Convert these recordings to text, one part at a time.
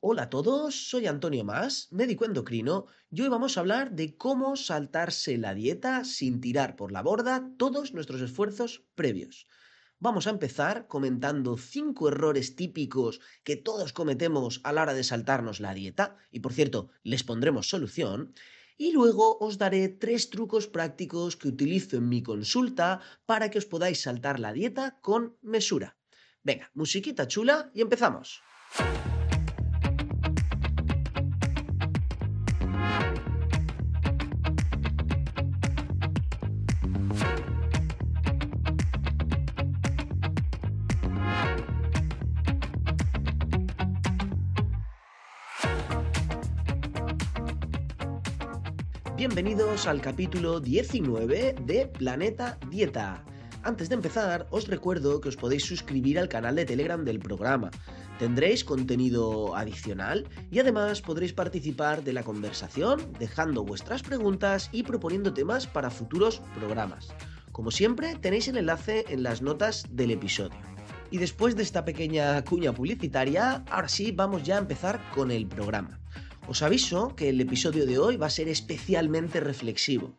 Hola a todos, soy Antonio Más, médico endocrino, y hoy vamos a hablar de cómo saltarse la dieta sin tirar por la borda todos nuestros esfuerzos previos. Vamos a empezar comentando cinco errores típicos que todos cometemos a la hora de saltarnos la dieta, y por cierto, les pondremos solución, y luego os daré tres trucos prácticos que utilizo en mi consulta para que os podáis saltar la dieta con mesura. Venga, musiquita chula y empezamos. Bienvenidos al capítulo 19 de Planeta Dieta. Antes de empezar, os recuerdo que os podéis suscribir al canal de Telegram del programa. Tendréis contenido adicional y además podréis participar de la conversación dejando vuestras preguntas y proponiendo temas para futuros programas. Como siempre, tenéis el enlace en las notas del episodio. Y después de esta pequeña cuña publicitaria, ahora sí vamos ya a empezar con el programa. Os aviso que el episodio de hoy va a ser especialmente reflexivo.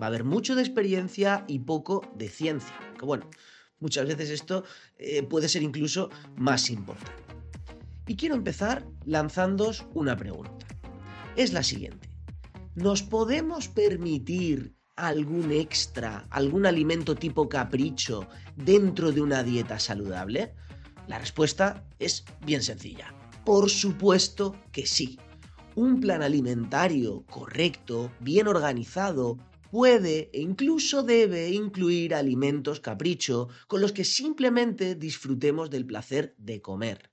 Va a haber mucho de experiencia y poco de ciencia. Que bueno, muchas veces esto eh, puede ser incluso más importante. Y quiero empezar lanzándoos una pregunta. Es la siguiente. ¿Nos podemos permitir algún extra, algún alimento tipo capricho dentro de una dieta saludable? La respuesta es bien sencilla. Por supuesto que sí un plan alimentario correcto, bien organizado, puede e incluso debe incluir alimentos capricho con los que simplemente disfrutemos del placer de comer.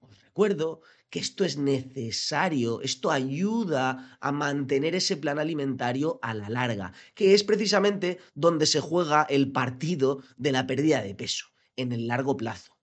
Os recuerdo que esto es necesario, esto ayuda a mantener ese plan alimentario a la larga, que es precisamente donde se juega el partido de la pérdida de peso, en el largo plazo.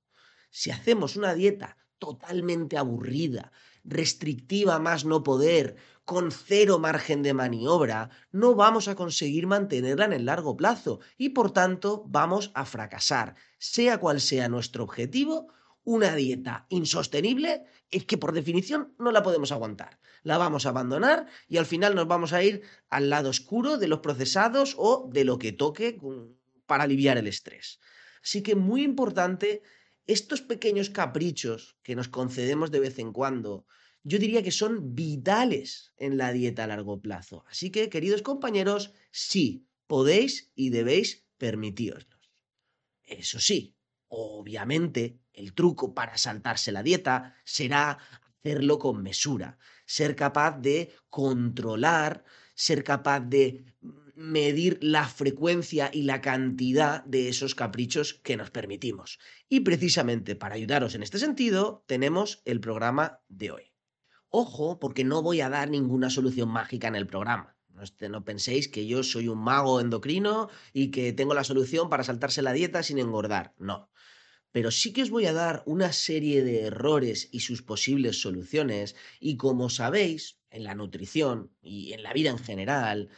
Si hacemos una dieta totalmente aburrida, restrictiva más no poder, con cero margen de maniobra, no vamos a conseguir mantenerla en el largo plazo y por tanto vamos a fracasar. Sea cual sea nuestro objetivo, una dieta insostenible es que por definición no la podemos aguantar. La vamos a abandonar y al final nos vamos a ir al lado oscuro de los procesados o de lo que toque para aliviar el estrés. Así que muy importante estos pequeños caprichos que nos concedemos de vez en cuando, yo diría que son vitales en la dieta a largo plazo. Así que, queridos compañeros, sí, podéis y debéis permitiroslos. Eso sí, obviamente, el truco para saltarse la dieta será hacerlo con mesura, ser capaz de controlar, ser capaz de medir la frecuencia y la cantidad de esos caprichos que nos permitimos. Y precisamente para ayudaros en este sentido, tenemos el programa de hoy. Ojo, porque no voy a dar ninguna solución mágica en el programa. No, penséis que yo soy un mago endocrino y que tengo la solución para saltarse la dieta sin engordar. No. Pero sí que os voy a dar una serie de errores y sus posibles soluciones. Y como sabéis, en la nutrición y en la vida en general,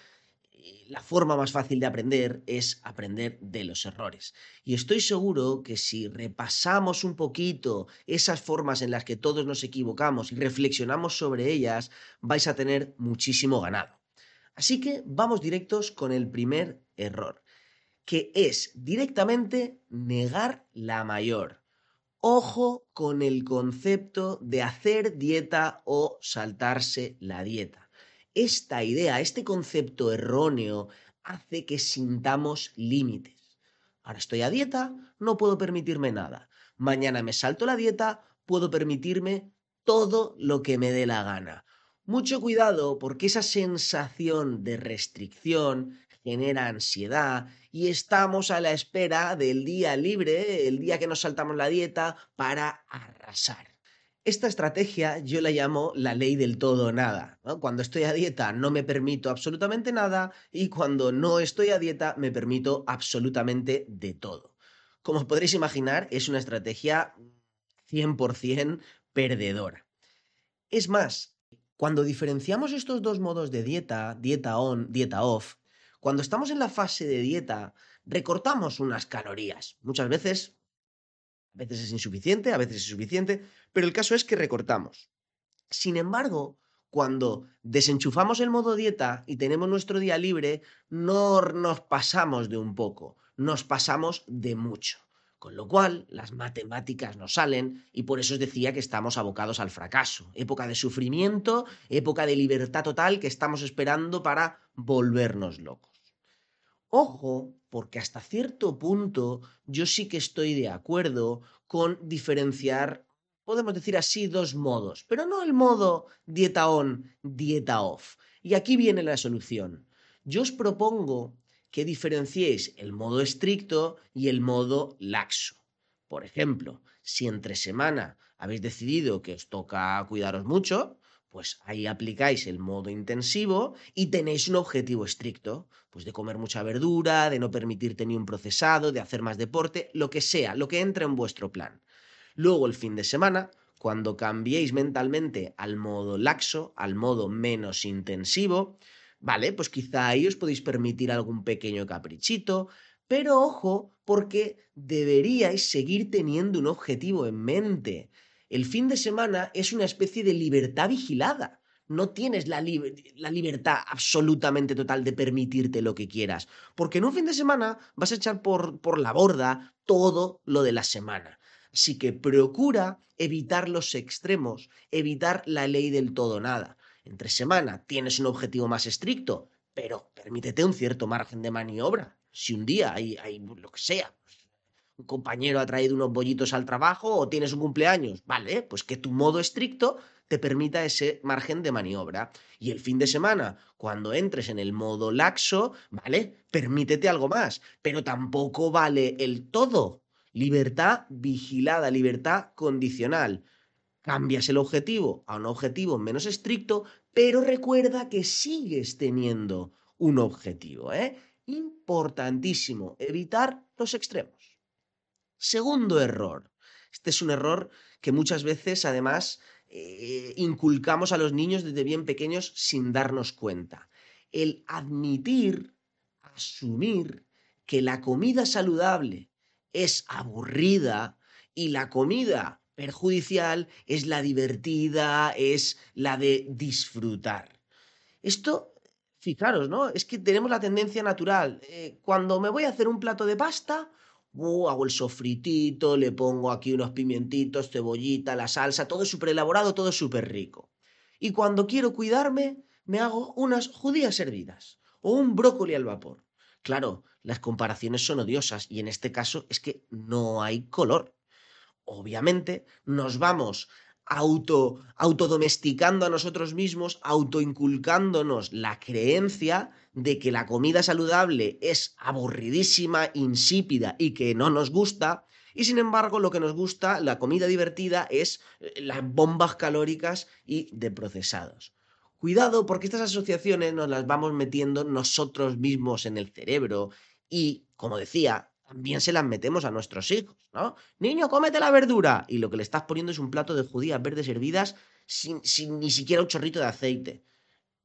la forma más fácil de aprender es aprender de los errores. Y estoy seguro que si repasamos un poquito esas formas en las que todos nos equivocamos y reflexionamos sobre ellas, vais a tener muchísimo ganado. Así que vamos directos con el primer error, que es directamente negar la mayor. Ojo con el concepto de hacer dieta o saltarse la dieta esta idea, este concepto erróneo, hace que sintamos límites. Ahora estoy a dieta, no puedo permitirme nada. Mañana me salto la dieta, puedo permitirme todo lo que me dé la gana. Mucho cuidado porque esa sensación de restricción genera ansiedad y estamos a la espera del día libre, el día que nos saltamos la dieta, para arrasar. Esta estrategia yo la llamo la ley del todo nada. Cuando estoy a dieta no me permito absolutamente nada y cuando no estoy a dieta me permito absolutamente de todo. Como podréis imaginar, es una estrategia 100% perdedora. Es más, cuando diferenciamos estos dos modos de dieta, dieta on, dieta off, cuando estamos en la fase de dieta, recortamos unas calorías. Muchas veces a veces es insuficiente, a veces es suficiente, pero el caso es que recortamos. Sin embargo, cuando desenchufamos el modo dieta y tenemos nuestro día libre, no nos pasamos de un poco, nos pasamos de mucho. Con lo cual, las matemáticas no salen y por eso os decía que estamos abocados al fracaso. Época de sufrimiento, época de libertad total que estamos esperando para volvernos locos. Ojo, porque hasta cierto punto yo sí que estoy de acuerdo con diferenciar, podemos decir así, dos modos, pero no el modo dieta on, dieta off. Y aquí viene la solución. Yo os propongo que diferenciéis el modo estricto y el modo laxo. Por ejemplo, si entre semana habéis decidido que os toca cuidaros mucho, pues ahí aplicáis el modo intensivo y tenéis un objetivo estricto, pues de comer mucha verdura, de no permitirte ni un procesado, de hacer más deporte, lo que sea, lo que entre en vuestro plan. Luego el fin de semana, cuando cambiéis mentalmente al modo laxo, al modo menos intensivo, Vale, pues quizá ahí os podéis permitir algún pequeño caprichito, pero ojo, porque deberíais seguir teniendo un objetivo en mente. El fin de semana es una especie de libertad vigilada. No tienes la, la, libertad absolutamente total de permitirte lo que quieras, porque en un fin de semana vas a echar por, por la borda todo lo de la semana. Así que procura evitar los extremos, evitar la ley del todo nada. Entre semana tienes un objetivo más estricto, pero permítete un cierto margen de maniobra. Si un día hay, hay lo que sea, un compañero ha traído unos bollitos al trabajo o tienes un cumpleaños, vale, pues que tu modo estricto te permita ese margen de maniobra. Y el fin de semana, cuando entres en el modo laxo, vale, permítete algo más, pero tampoco vale el todo. Libertad vigilada, libertad condicional. Cambias el objetivo a un objetivo menos estricto, pero recuerda que sigues teniendo un objetivo. ¿eh? Importantísimo, evitar los extremos. Segundo error. Este es un error que muchas veces, además, eh, inculcamos a los niños desde bien pequeños sin darnos cuenta. El admitir, asumir que la comida saludable es aburrida y la comida perjudicial es la divertida, es la de disfrutar. Esto, fijaros, ¿no? Es que tenemos la tendencia natural. Eh, cuando me voy a hacer un plato de pasta, hago el sofritito, le pongo aquí unos pimientitos, cebollita, la salsa, todo súper elaborado, todo súper rico. Y cuando quiero cuidarme, me hago unas judías hervidas o un brócoli al vapor. Claro, las comparaciones son odiosas y en este caso es que no hay color obviamente, nos vamos auto, autodomesticando a nosotros mismos, autoinculcándonos la creencia de que la comida saludable es aburridísima, insípida y que no nos gusta, y sin embargo lo que nos gusta, la comida divertida, es eh, las bombas calóricas y de procesados. Cuidado porque estas asociaciones nos las vamos metiendo nosotros mismos en el cerebro y, como decía, también se las metemos a nuestros hijos, ¿no? Niño, cómete la verdura. Y lo que le estás poniendo es un plato de judías verdes hervidas sin, sin ni siquiera un chorrito de aceite.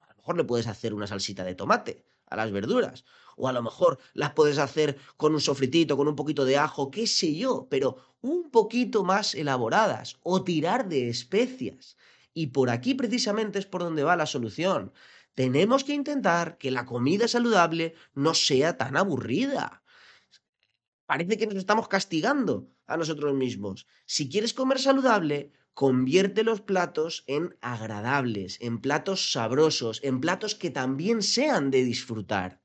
A lo mejor le puedes hacer una salsita de tomate a las verduras. O a lo mejor las puedes hacer con un sofritito, con un poquito de ajo, qué sé yo, pero un poquito más elaboradas. O tirar de especias. Y por aquí precisamente es por donde va la solución. Tenemos que intentar que la comida saludable no sea tan aburrida parece que nos estamos castigando a nosotros mismos. Si quieres comer saludable, convierte los platos en agradables, en platos sabrosos, en platos que también sean de disfrutar.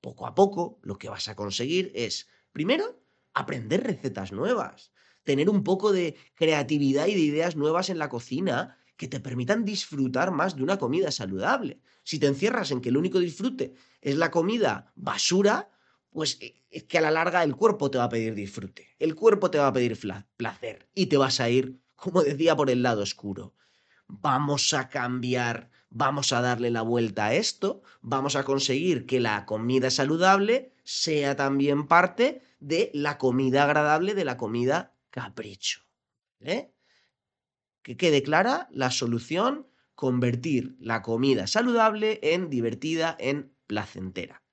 Poco a poco, lo que vas a conseguir es, primero, aprender recetas nuevas, tener un poco de creatividad y de ideas nuevas en la cocina que te permitan disfrutar más de una comida saludable. Si te encierras en que el único disfrute es la comida basura, pues eh, es que a la larga el cuerpo te va a pedir disfrute, el cuerpo te va a pedir placer y te vas a ir, como decía, por el lado oscuro. Vamos a cambiar, vamos a darle la vuelta a esto, vamos a conseguir que la comida saludable sea también parte de la comida agradable, de la comida capricho. ¿eh? Que quede clara la solución, convertir la comida saludable en divertida, en placentera.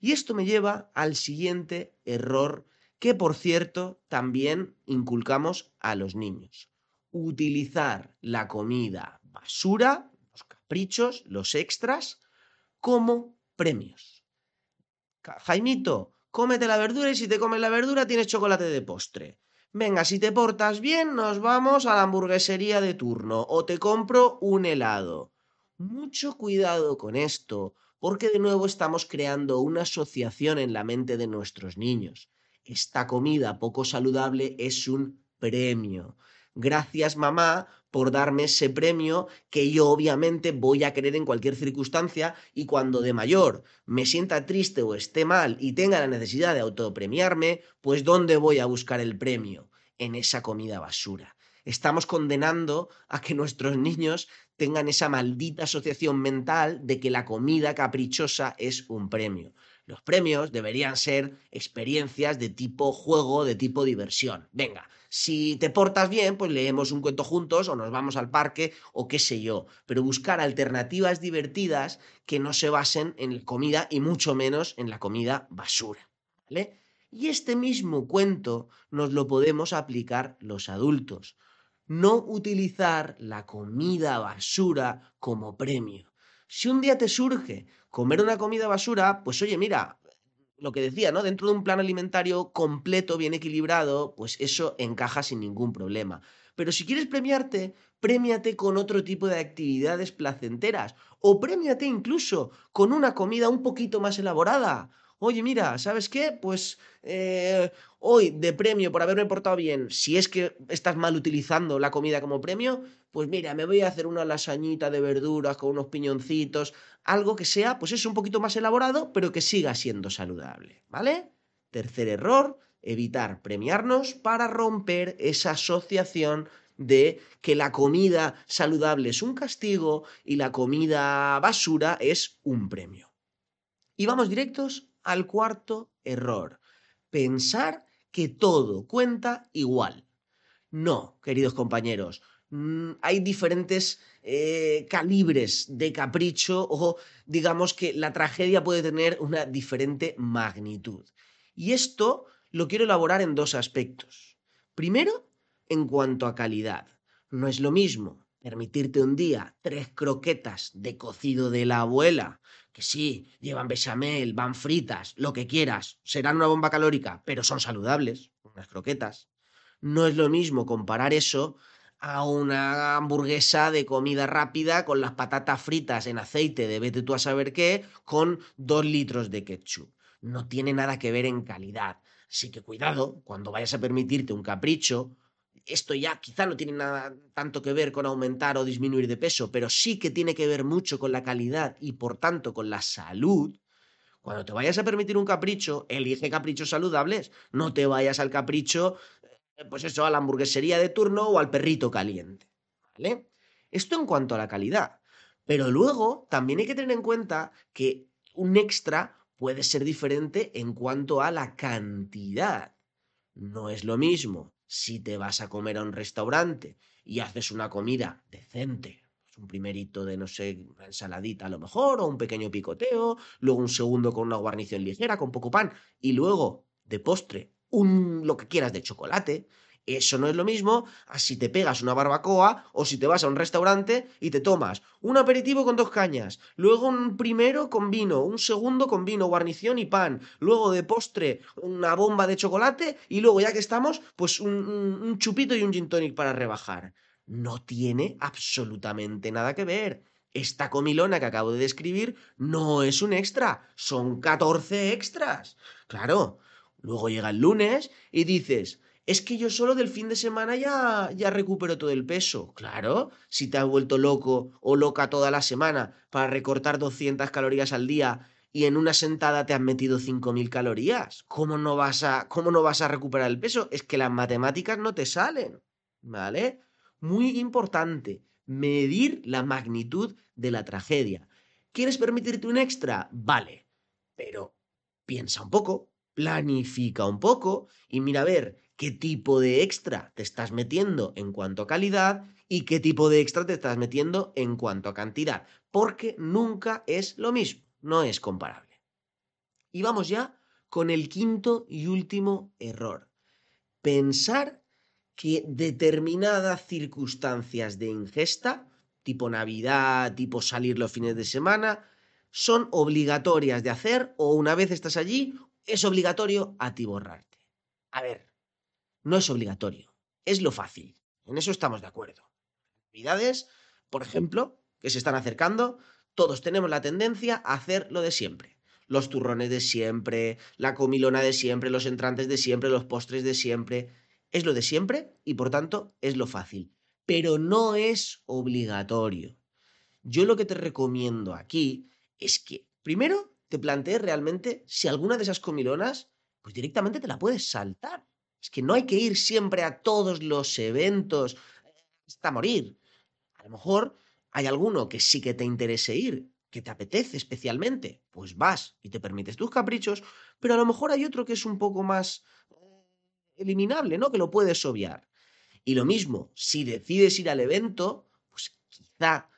Y esto me lleva al siguiente error que, por cierto, también inculcamos a los niños. Utilizar la comida basura, los caprichos, los extras, como premios. Jaimito, cómete la verdura y si te comes la verdura tienes chocolate de postre. Venga, si te portas bien, nos vamos a la hamburguesería de turno o te compro un helado. Mucho cuidado con esto, porque de nuevo estamos creando una asociación en la mente de nuestros niños. Esta comida poco saludable es un premio. Gracias mamá por darme ese premio que yo obviamente voy a querer en cualquier circunstancia y cuando de mayor me sienta triste o esté mal y tenga la necesidad de autopremiarme, pues ¿dónde voy a buscar el premio? En esa comida basura. Estamos condenando a que nuestros niños tengan esa maldita asociación mental de que la comida caprichosa es un premio. Los premios deberían ser experiencias de tipo juego, de tipo diversión. Venga, si te portas bien, pues leemos un cuento juntos o nos vamos al parque o qué sé yo. Pero buscar alternativas divertidas que no se basen en la comida y mucho menos en la comida basura. ¿Vale? Y este mismo cuento nos lo podemos aplicar los adultos. No utilizar la comida basura como premio. Si un día te surge comer una comida basura, pues oye, mira, lo que decía, ¿no? Dentro de un plan alimentario completo, bien equilibrado, pues eso encaja sin ningún problema. Pero si quieres premiarte, premiate con otro tipo de actividades placenteras o premiate incluso con una comida un poquito más elaborada oye, mira, ¿sabes qué? Pues eh, hoy de premio por haberme portado bien, si es que estás mal utilizando la comida como premio, pues mira, me voy a hacer una lasañita de verduras con unos piñoncitos, algo que sea, pues es un poquito más elaborado, pero que siga siendo saludable, ¿vale? Tercer error, evitar premiarnos para romper esa asociación de que la comida saludable es un castigo y la comida basura es un premio. Y vamos directos al cuarto error, pensar que todo cuenta igual. No, queridos compañeros, mm, hay diferentes eh, calibres de capricho o digamos que la tragedia puede tener una diferente magnitud. Y esto lo quiero elaborar en dos aspectos. Primero, en cuanto a calidad. No es lo mismo permitirte un día tres croquetas de cocido de la abuela, que sí, llevan bechamel, van fritas, lo que quieras, serán una bomba calórica, pero son saludables, unas croquetas. No es lo mismo comparar eso a una hamburguesa de comida rápida con las patatas fritas en aceite de vete tú a saber qué, con dos litros de ketchup. No tiene nada que ver en calidad. Así que cuidado, cuando vayas a permitirte un capricho, esto ya quizá no tiene nada tanto que ver con aumentar o disminuir de peso, pero sí que tiene que ver mucho con la calidad y por tanto con la salud. Cuando te vayas a permitir un capricho, elige caprichos saludables. No te vayas al capricho, eh, pues eso, a la hamburguesería de turno o al perrito caliente. ¿Vale? Esto en cuanto a la calidad. Pero luego también hay que tener en cuenta que un extra puede ser diferente en cuanto a la cantidad. No es lo mismo si te vas a comer a un restaurante y haces una comida decente, pues un primerito de, no sé, una ensaladita a lo mejor, o un pequeño picoteo, luego un segundo con una guarnición ligera, con poco pan, y luego, de postre, un lo que quieras de chocolate, eso no es lo mismo a si te pegas una barbacoa o si te vas a un restaurante y te tomas un aperitivo con dos cañas, luego un primero con vino, un segundo con vino, guarnición y pan, luego de postre una bomba de chocolate y luego ya que estamos, pues un, chupito y un gin tonic para rebajar. No tiene absolutamente nada que ver. Esta comilona que acabo de describir no es un extra, son 14 extras. Claro, luego llega el lunes y dices, es que yo solo del fin de semana ya, ya recupero todo el peso. Claro, si te has vuelto loco o loca toda la semana para recortar 200 calorías al día y en una sentada te has metido 5.000 calorías, ¿cómo no, vas a, ¿cómo no vas a recuperar el peso? Es que las matemáticas no te salen, ¿vale? Muy importante, medir la magnitud de la tragedia. ¿Quieres permitirte un extra? Vale, pero piensa un poco, planifica un poco y mira a ver qué tipo de extra te estás metiendo en cuanto a calidad y qué tipo de extra te estás metiendo en cuanto a cantidad, porque nunca es lo mismo, no es comparable. Y vamos ya con el quinto y último error. Pensar que determinadas circunstancias de ingesta tipo Navidad, tipo salir los fines de semana, son obligatorias de hacer o una vez estás allí, es obligatorio atiborrarte. A ver, no es obligatorio, es lo fácil. En eso estamos de acuerdo. Navidades, por ejemplo, que se están acercando, todos tenemos la tendencia a hacer lo de siempre. Los turrones de siempre, la comilona de siempre, los entrantes de siempre, los postres de siempre. Es lo de siempre y por tanto es lo fácil. Pero no es obligatorio. Yo lo que te recomiendo aquí es que primero te plantees realmente si alguna de esas comilonas, pues directamente te la puedes saltar. Es que no hay que ir siempre a todos los eventos hasta morir. A lo mejor hay alguno que sí que te interese ir, que te apetece especialmente, pues vas y te permites tus caprichos, pero a lo mejor hay otro que es un poco más eh, eliminable, ¿no? Que lo puedes obviar. Y lo mismo, si decides ir al evento, pues quizá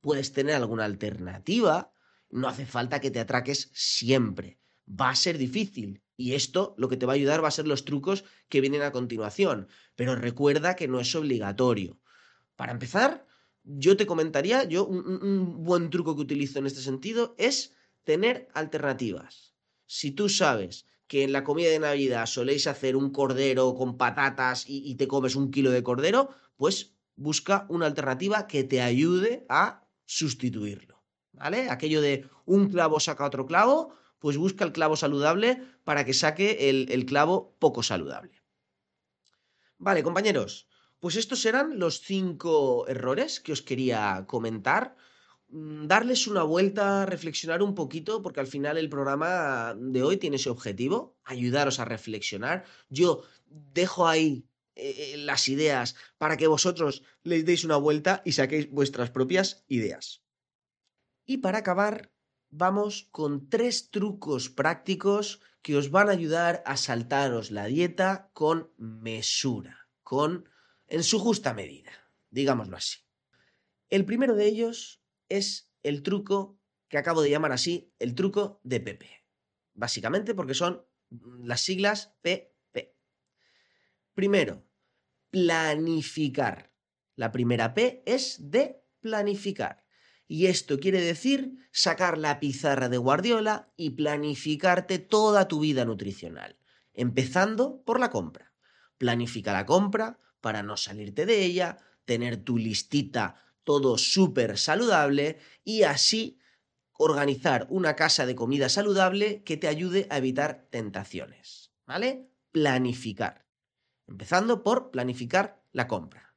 puedes tener alguna alternativa no hace falta que te atraques siempre. Va a ser difícil. Y esto lo que te va a ayudar va a ser los trucos que vienen a continuación. Pero recuerda que no es obligatorio. Para empezar, yo te comentaría, yo un, buen truco que utilizo en este sentido es tener alternativas. Si tú sabes que en la comida de Navidad soléis hacer un cordero con patatas y, y te comes un kilo de cordero, pues busca una alternativa que te ayude a sustituirlo. ¿vale? Aquello de un clavo saca otro clavo, pues busca el clavo saludable para que saque el, clavo poco saludable. Vale, compañeros, pues estos eran los cinco errores que os quería comentar. Mm, darles una vuelta, reflexionar un poquito, porque al final el programa de hoy tiene ese objetivo, ayudaros a reflexionar. Yo dejo ahí eh, eh, las ideas para que vosotros les deis una vuelta y saquéis vuestras propias ideas. Y para acabar, vamos con tres trucos prácticos que os van a ayudar a saltaros la dieta con mesura, con en su justa medida, digámoslo así. El primero de ellos es el truco que acabo de llamar así, el truco de PP. Básicamente porque son las siglas PP. Primero, planificar. La primera P es de planificar. Y esto quiere decir sacar la pizarra de Guardiola y planificarte toda tu vida nutricional, empezando por la compra. Planifica la compra para no salirte de ella, tener tu listita todo súper saludable y así organizar una casa de comida saludable que te ayude a evitar tentaciones. ¿Vale? Planificar. Empezando por planificar la compra.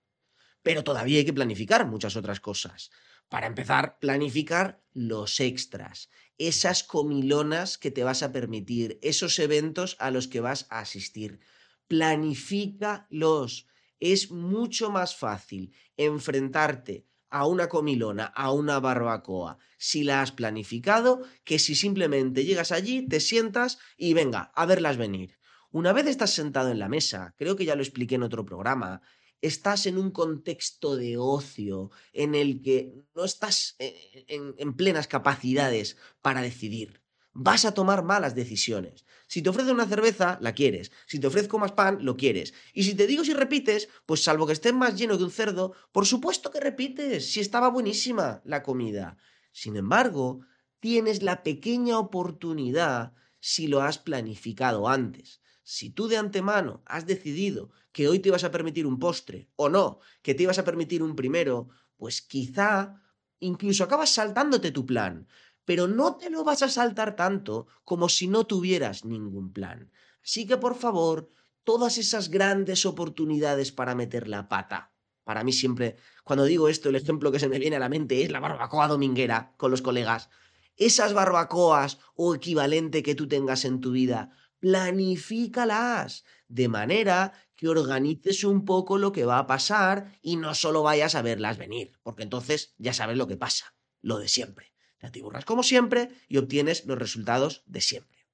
Pero todavía hay que planificar muchas otras cosas. Para empezar, planificar los extras, esas comilonas que te vas a permitir, esos eventos a los que vas a asistir. Planifícalos. Es mucho más fácil enfrentarte a una comilona, a una barbacoa, si la has planificado, que si simplemente llegas allí, te sientas y venga, a verlas venir. Una vez estás sentado en la mesa, creo que ya lo expliqué en otro programa, estás en un contexto de ocio en el que no estás eh, en, plenas capacidades para decidir. Vas a tomar malas decisiones. Si te ofrecen una cerveza, la quieres. Si te ofrezco más pan, lo quieres. Y si te digo si repites, pues salvo que estés más lleno que un cerdo, por supuesto que repites, si estaba buenísima la comida. Sin embargo, tienes la pequeña oportunidad si lo has planificado antes. Si tú de antemano has decidido que hoy te ibas a permitir un postre o no, que te ibas a permitir un primero, pues quizá incluso acabas saltándote tu plan, pero no te lo vas a saltar tanto como si no tuvieras ningún plan. Así que por favor, todas esas grandes oportunidades para meter la pata. Para mí siempre, cuando digo esto, el ejemplo que se me viene a la mente es la barbacoa dominguera con los colegas. Esas barbacoas o equivalente que tú tengas en tu vida, planifícalas de manera que organices un poco lo que va a pasar y no solo vayas a verlas venir, porque entonces ya sabes lo que pasa, lo de siempre. Te atiburras como siempre y obtienes los resultados de siempre.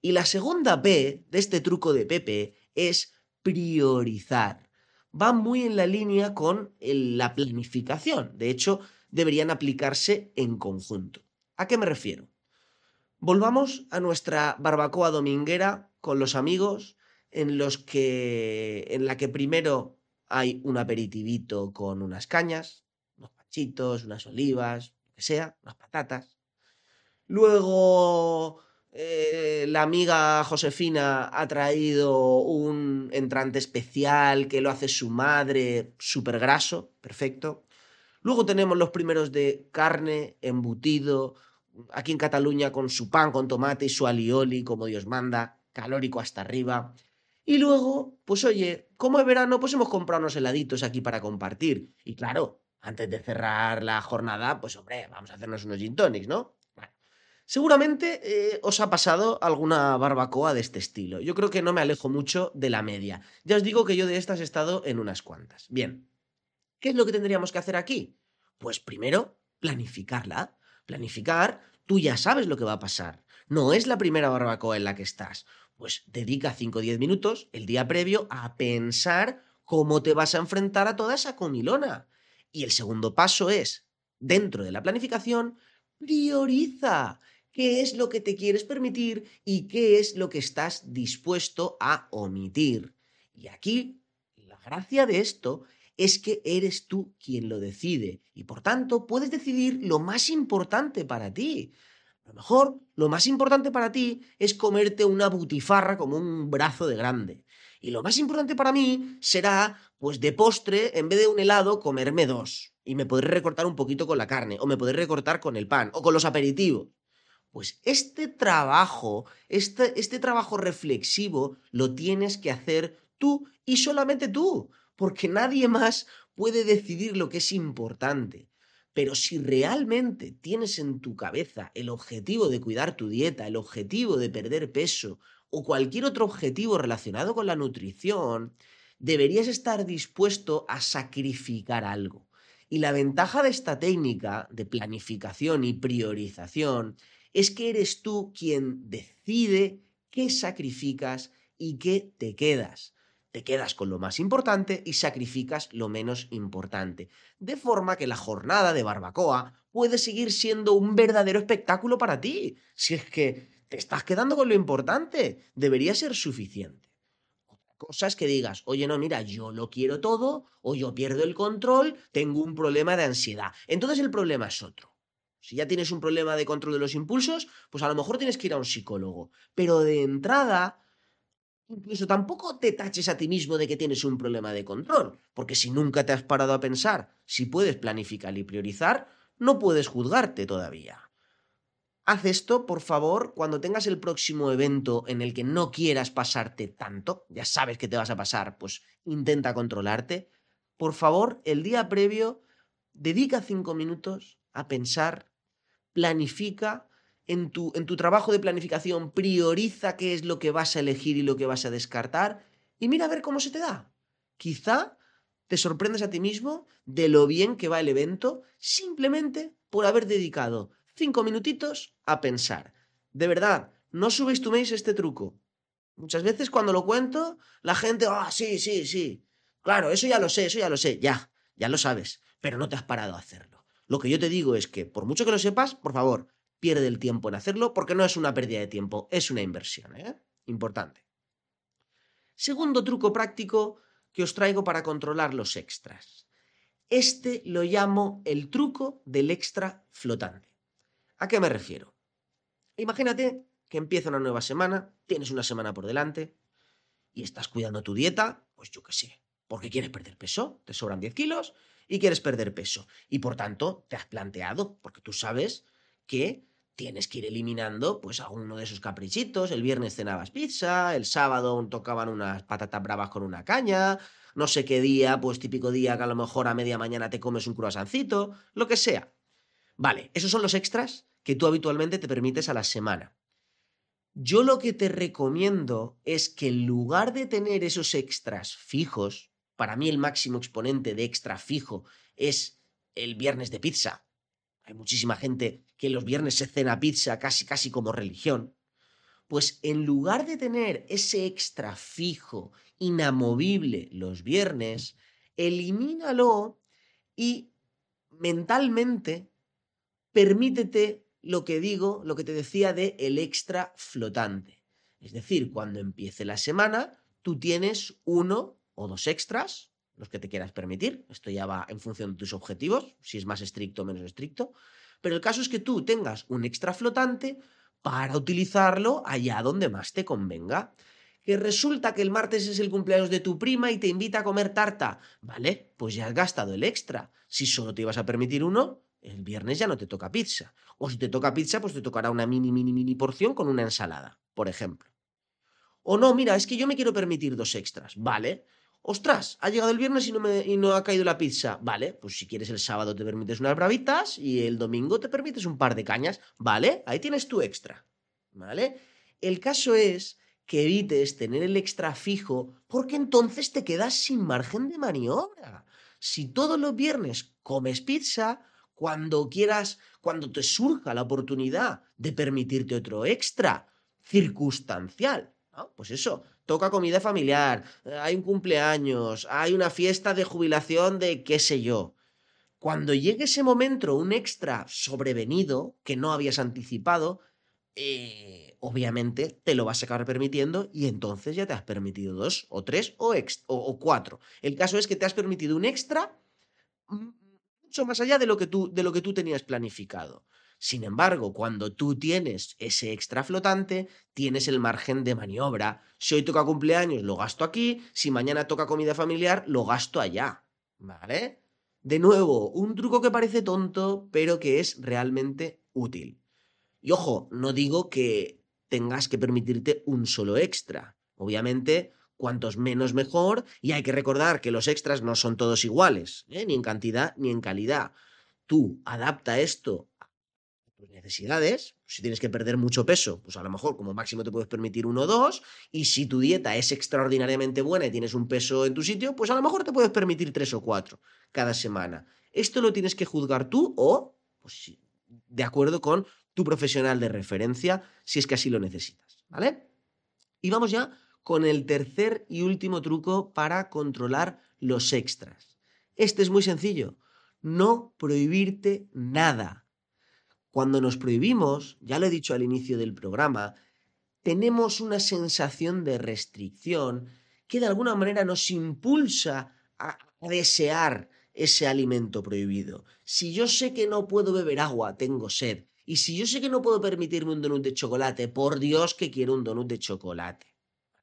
Y la segunda P de este truco de Pepe es priorizar. Va muy en la línea con la planificación. De hecho, deberían aplicarse en conjunto. ¿A qué me refiero? Volvamos a nuestra barbacoa dominguera con los amigos, en los que en la que primero hay un aperitivito con unas cañas, unos chitos, unas olivas, lo que sea, unas patatas. Luego eh, la amiga Josefina ha traído un entrante especial que lo hace su madre, súper graso, perfecto. Luego tenemos los primeros de carne, embutido, aquí en Cataluña con su pan con tomate y su alioli, como Dios manda, calórico hasta arriba. Y luego, pues oye, como es verano, pues hemos comprado unos heladitos aquí para compartir. Y claro, antes de cerrar la jornada, pues hombre, vamos a hacernos unos gin tonics, ¿no? Seguramente eh, os ha pasado alguna barbacoa de este estilo. Yo creo que no me alejo mucho de la media. Ya os digo que yo de estas he estado en unas cuantas. Bien, ¿qué es lo que tendríamos que hacer aquí? Pues primero, planificarla. Planificar, tú ya sabes lo que va a pasar. No es la primera barbacoa en la que estás. Pues dedica 5 o 10 minutos el día previo a pensar cómo te vas a enfrentar a toda esa comilona. Y el segundo paso es, dentro de la planificación, prioriza qué es lo que te quieres permitir y qué es lo que estás dispuesto a omitir. Y aquí, la gracia de esto es que eres tú quien lo decide y por tanto puedes decidir lo más importante para ti. A lo mejor lo más importante para ti es comerte una butifarra como un brazo de grande. Y lo más importante para mí será, pues de postre, en vez de un helado, comerme dos. Y me podré recortar un poquito con la carne, o me podré recortar con el pan, o con los aperitivos. Pues este trabajo, este, este trabajo reflexivo, lo tienes que hacer tú y solamente tú, porque nadie más puede decidir lo que es importante. Pero si realmente tienes en tu cabeza el objetivo de cuidar tu dieta, el objetivo de perder peso o cualquier otro objetivo relacionado con la nutrición, deberías estar dispuesto a sacrificar algo. Y la ventaja de esta técnica de planificación y priorización es que eres tú quien decide qué sacrificas y qué te quedas. Te quedas con lo más importante y sacrificas lo menos importante. De forma que la jornada de barbacoa puede seguir siendo un verdadero espectáculo para ti. Si es que te estás quedando con lo importante, debería ser suficiente. Otra cosa es que digas, oye, no, mira, yo lo quiero todo, o yo pierdo el control, tengo un problema de ansiedad. Entonces el problema es otro. Si ya tienes un problema de control de los impulsos, pues a lo mejor tienes que ir a un psicólogo. Pero de entrada, incluso tampoco te taches a ti mismo de que tienes un problema de control, porque si nunca te has parado a pensar si puedes planificar y priorizar, no puedes juzgarte todavía. Haz esto, por favor, cuando tengas el próximo evento en el que no quieras pasarte tanto, ya sabes que te vas a pasar, pues intenta controlarte. Por favor, el día previo, dedica cinco minutos a pensar planifica en tu, en tu trabajo de planificación, prioriza qué es lo que vas a elegir y lo que vas a descartar y mira a ver cómo se te da. Quizá te sorprendes a ti mismo de lo bien que va el evento simplemente por haber dedicado cinco minutitos a pensar. De verdad, no subestiméis este truco. Muchas veces cuando lo cuento, la gente, ah, sí, sí, sí. Claro, eso ya lo sé, eso ya lo sé, ya, ya lo sabes, pero no te has parado a hacerlo. Lo que yo te digo es que, por mucho que lo sepas, por favor, pierde el tiempo en hacerlo porque no es una pérdida de tiempo, es una inversión. ¿eh? Importante. Segundo truco práctico que os traigo para controlar los extras. Este lo llamo el truco del extra flotante. ¿A qué me refiero? Imagínate que empieza una nueva semana, tienes una semana por delante y estás cuidando tu dieta, pues yo qué sé, porque quieres perder peso, te sobran 10 kilos y quieres perder peso. Y por tanto, te has planteado, porque tú sabes que tienes que ir eliminando pues alguno de esos caprichitos. El viernes cenabas pizza, el sábado tocaban unas patatas bravas con una caña, no sé qué día, pues típico día que a lo mejor a media mañana te comes un croissancito, lo que sea. Vale, esos son los extras que tú habitualmente te permites a la semana. Yo lo que te recomiendo es que en lugar de tener esos extras fijos, para mí el máximo exponente de extra fijo es el viernes de pizza. Hay muchísima gente que los viernes se cena pizza casi casi como religión. Pues en lugar de tener ese extra fijo, inamovible los viernes, elimínalo y mentalmente permítete lo que digo, lo que te decía de el extra flotante. Es decir, cuando empiece la semana, tú tienes uno o dos extras, los que te quieras permitir. Esto ya va en función de tus objetivos, si es más estricto o menos estricto. Pero el caso es que tú tengas un extra flotante para utilizarlo allá donde más te convenga. Que resulta que el martes es el cumpleaños de tu prima y te invita a comer tarta. Vale, pues ya has gastado el extra. Si solo te ibas a permitir uno, el viernes ya no te toca pizza. O si te toca pizza, pues te tocará una mini, mini, mini porción con una ensalada, por ejemplo. O no, mira, es que yo me quiero permitir dos extras. Vale, Ostras, ha llegado el viernes y no, me, y no ha caído la pizza. Vale, pues si quieres el sábado te permites unas bravitas y el domingo te permites un par de cañas. Vale, ahí tienes tu extra. ¿Vale? El caso es que evites tener el extra fijo porque entonces te quedas sin margen de maniobra. Si todos los viernes comes pizza, cuando quieras, cuando te surja la oportunidad de permitirte otro extra circunstancial, pues eso, toca comida familiar, hay un cumpleaños, hay una fiesta de jubilación de qué sé yo. Cuando llegue ese momento, un extra sobrevenido que no habías anticipado, eh, obviamente te lo vas a acabar permitiendo y entonces ya te has permitido dos o tres o, o, cuatro. El caso es que te has permitido un extra mucho más allá de lo que tú, de lo que tú tenías planificado. Sin embargo, cuando tú tienes ese extra flotante, tienes el margen de maniobra. Si hoy toca cumpleaños, lo gasto aquí. Si mañana toca comida familiar, lo gasto allá. ¿Vale? De nuevo, un truco que parece tonto, pero que es realmente útil. Y ojo, no digo que tengas que permitirte un solo extra. Obviamente, cuantos menos mejor, y hay que recordar que los extras no son todos iguales, ¿eh? ni en cantidad ni en calidad. Tú adapta esto necesidades. Si tienes que perder mucho peso, pues a lo mejor como máximo te puedes permitir uno o dos. Y si tu dieta es extraordinariamente buena y tienes un peso en tu sitio, pues a lo mejor te puedes permitir tres o cuatro cada semana. Esto lo tienes que juzgar tú o, pues, de acuerdo con tu profesional de referencia, si es que así lo necesitas. ¿Vale? Y vamos ya con el tercer y último truco para controlar los extras. Este es muy sencillo. No prohibirte nada. Cuando nos prohibimos, ya lo he dicho al inicio del programa, tenemos una sensación de restricción que de alguna manera nos impulsa a desear ese alimento prohibido. Si yo sé que no puedo beber agua, tengo sed. Y si yo sé que no puedo permitirme un donut de chocolate, por Dios que quiero un donut de chocolate.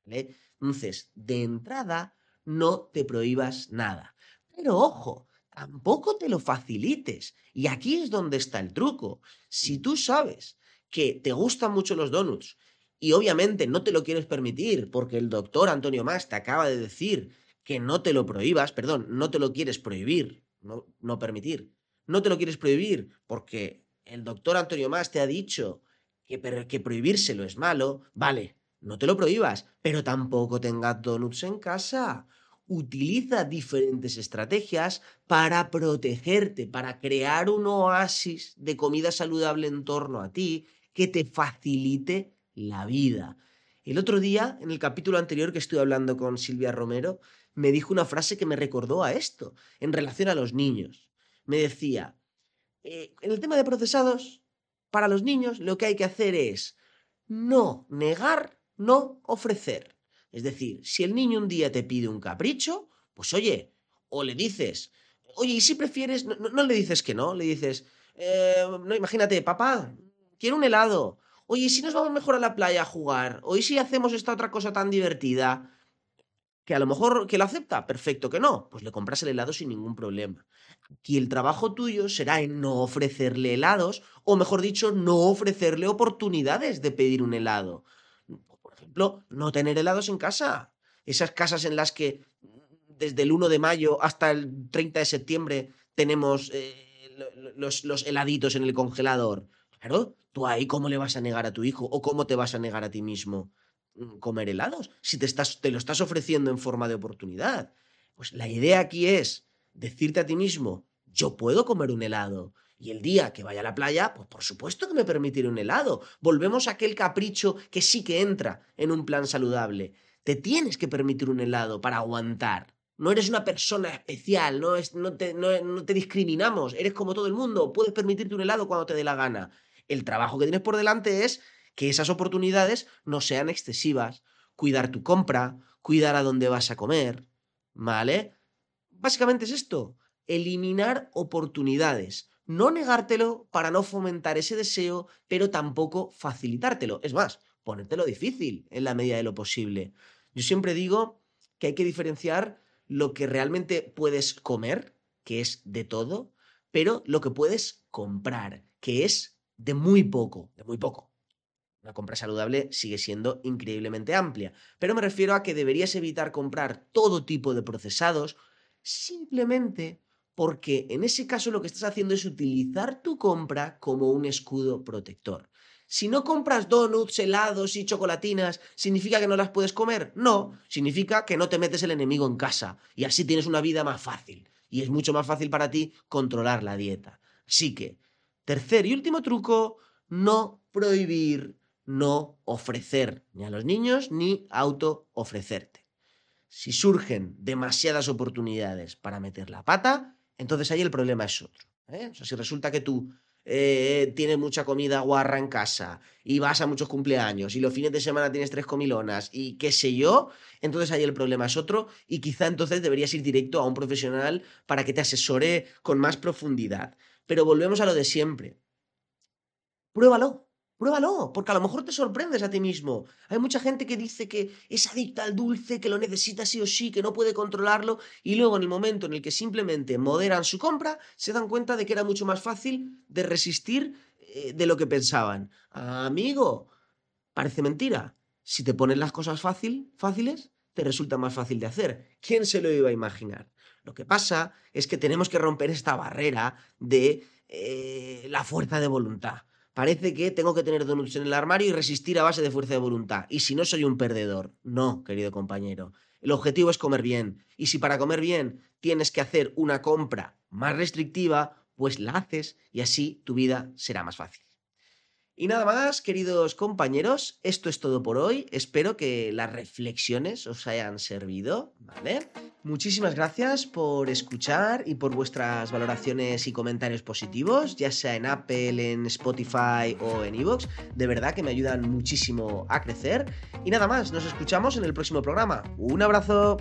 Entonces, de entrada, no te prohíbas nada. Pero ojo, tampoco te lo facilites. Y aquí es donde está el truco. Si tú sabes que te gustan mucho los donuts y obviamente no te lo quieres permitir porque el doctor Antonio Más te acaba de decir que no te lo prohíbas, perdón, no te lo quieres prohibir, no, no permitir, no te lo quieres prohibir porque el doctor Antonio Más te ha dicho que, que prohibírselo es malo, vale, no te lo prohíbas, pero tampoco tengas donuts en casa utiliza diferentes estrategias para protegerte, para crear un oasis de comida saludable en torno a ti que te facilite la vida. El otro día, en el capítulo anterior que estuve hablando con Silvia Romero, me dijo una frase que me recordó a esto, en relación a los niños. Me decía, eh, en el tema de procesados, para los niños lo que hay que hacer es no negar, no ofrecer. Es decir, si el niño un día te pide un capricho, pues oye, o le dices, oye, y si prefieres, no, le dices que no, le dices, eh, no, imagínate, papá, quiero un helado. Oye, ¿y si nos vamos mejor a la playa a jugar? ¿O si hacemos esta otra cosa tan divertida? Que a lo mejor que lo acepta, perfecto que no, pues le compras el helado sin ningún problema. Aquí el trabajo tuyo será en no ofrecerle helados, o mejor dicho, no ofrecerle oportunidades de pedir un helado ejemplo, no tener helados en casa. Esas casas en las que desde el 1 de mayo hasta el 30 de septiembre tenemos eh, los, los heladitos en el congelador. Claro, tú ahí cómo le vas a negar a tu hijo o cómo te vas a negar a ti mismo mm, comer helados si te, estás, te lo estás ofreciendo en forma de oportunidad. Pues la idea aquí es decirte a ti mismo, yo puedo comer un helado, y el día que vaya a la playa, pues por supuesto que me permitiré un helado. Volvemos a aquel capricho que sí que entra en un plan saludable. Te tienes que permitir un helado para aguantar. No eres una persona especial, no, es, no, te, no te discriminamos, eres como todo el mundo, puedes permitirte un helado cuando te dé la gana. El trabajo que tienes por delante es que esas oportunidades no sean excesivas. Cuidar tu compra, cuidar a dónde vas a comer, ¿vale? Básicamente es esto, eliminar oportunidades. No negártelo para no fomentar ese deseo, pero tampoco facilitártelo. Es más, ponértelo difícil en la medida de lo posible. Yo siempre digo que hay que diferenciar lo que realmente puedes comer, que es de todo, pero lo que puedes comprar, que es de muy poco, de muy poco. Una compra saludable sigue siendo increíblemente amplia, pero me refiero a que deberías evitar comprar todo tipo de procesados simplemente porque en ese caso lo que estás haciendo es utilizar tu compra como un escudo protector. Si no compras donuts, helados y chocolatinas, ¿significa que no las puedes comer? No, significa que no te metes el enemigo en casa y así tienes una vida más fácil. Y es mucho más fácil para ti controlar la dieta. Así que, tercer y último truco, no prohibir, no ofrecer ni a los niños ni auto ofrecerte. Si surgen demasiadas oportunidades para meter la pata, entonces ahí el problema es otro. ¿eh? O sea, si resulta que tú eh, tienes mucha comida guarra en casa y vas a muchos cumpleaños y los fines de semana tienes tres comilonas y qué sé yo, entonces ahí el problema es otro y quizá entonces deberías ir directo a un profesional para que te asesore con más profundidad. Pero volvemos a lo de siempre. Pruébalo. Pruébalo, porque a lo mejor te sorprendes a ti mismo. Hay mucha gente que dice que es adicta al dulce, que lo necesita sí o sí, que no puede controlarlo, y luego en el momento en el que simplemente moderan su compra, se dan cuenta de que era mucho más fácil de resistir eh, de lo que pensaban. Amigo, parece mentira. Si te pones las cosas fácil, fáciles, te resulta más fácil de hacer. ¿Quién se lo iba a imaginar? Lo que pasa es que tenemos que romper esta barrera de eh, la fuerza de voluntad parece que tengo que tener donuts en el armario y resistir a base de fuerza de voluntad. Y si no, soy un perdedor. No, querido compañero. El objetivo es comer bien. Y si para comer bien tienes que hacer una compra más restrictiva, pues la haces y así tu vida será más fácil. Y nada más, queridos compañeros, esto es todo por hoy. Espero que las reflexiones os hayan servido, ¿vale? Muchísimas gracias por escuchar y por vuestras valoraciones y comentarios positivos, ya sea en Apple, en Spotify o en Evox. De verdad que me ayudan muchísimo a crecer. Y nada más, nos escuchamos en el próximo programa. Un abrazo.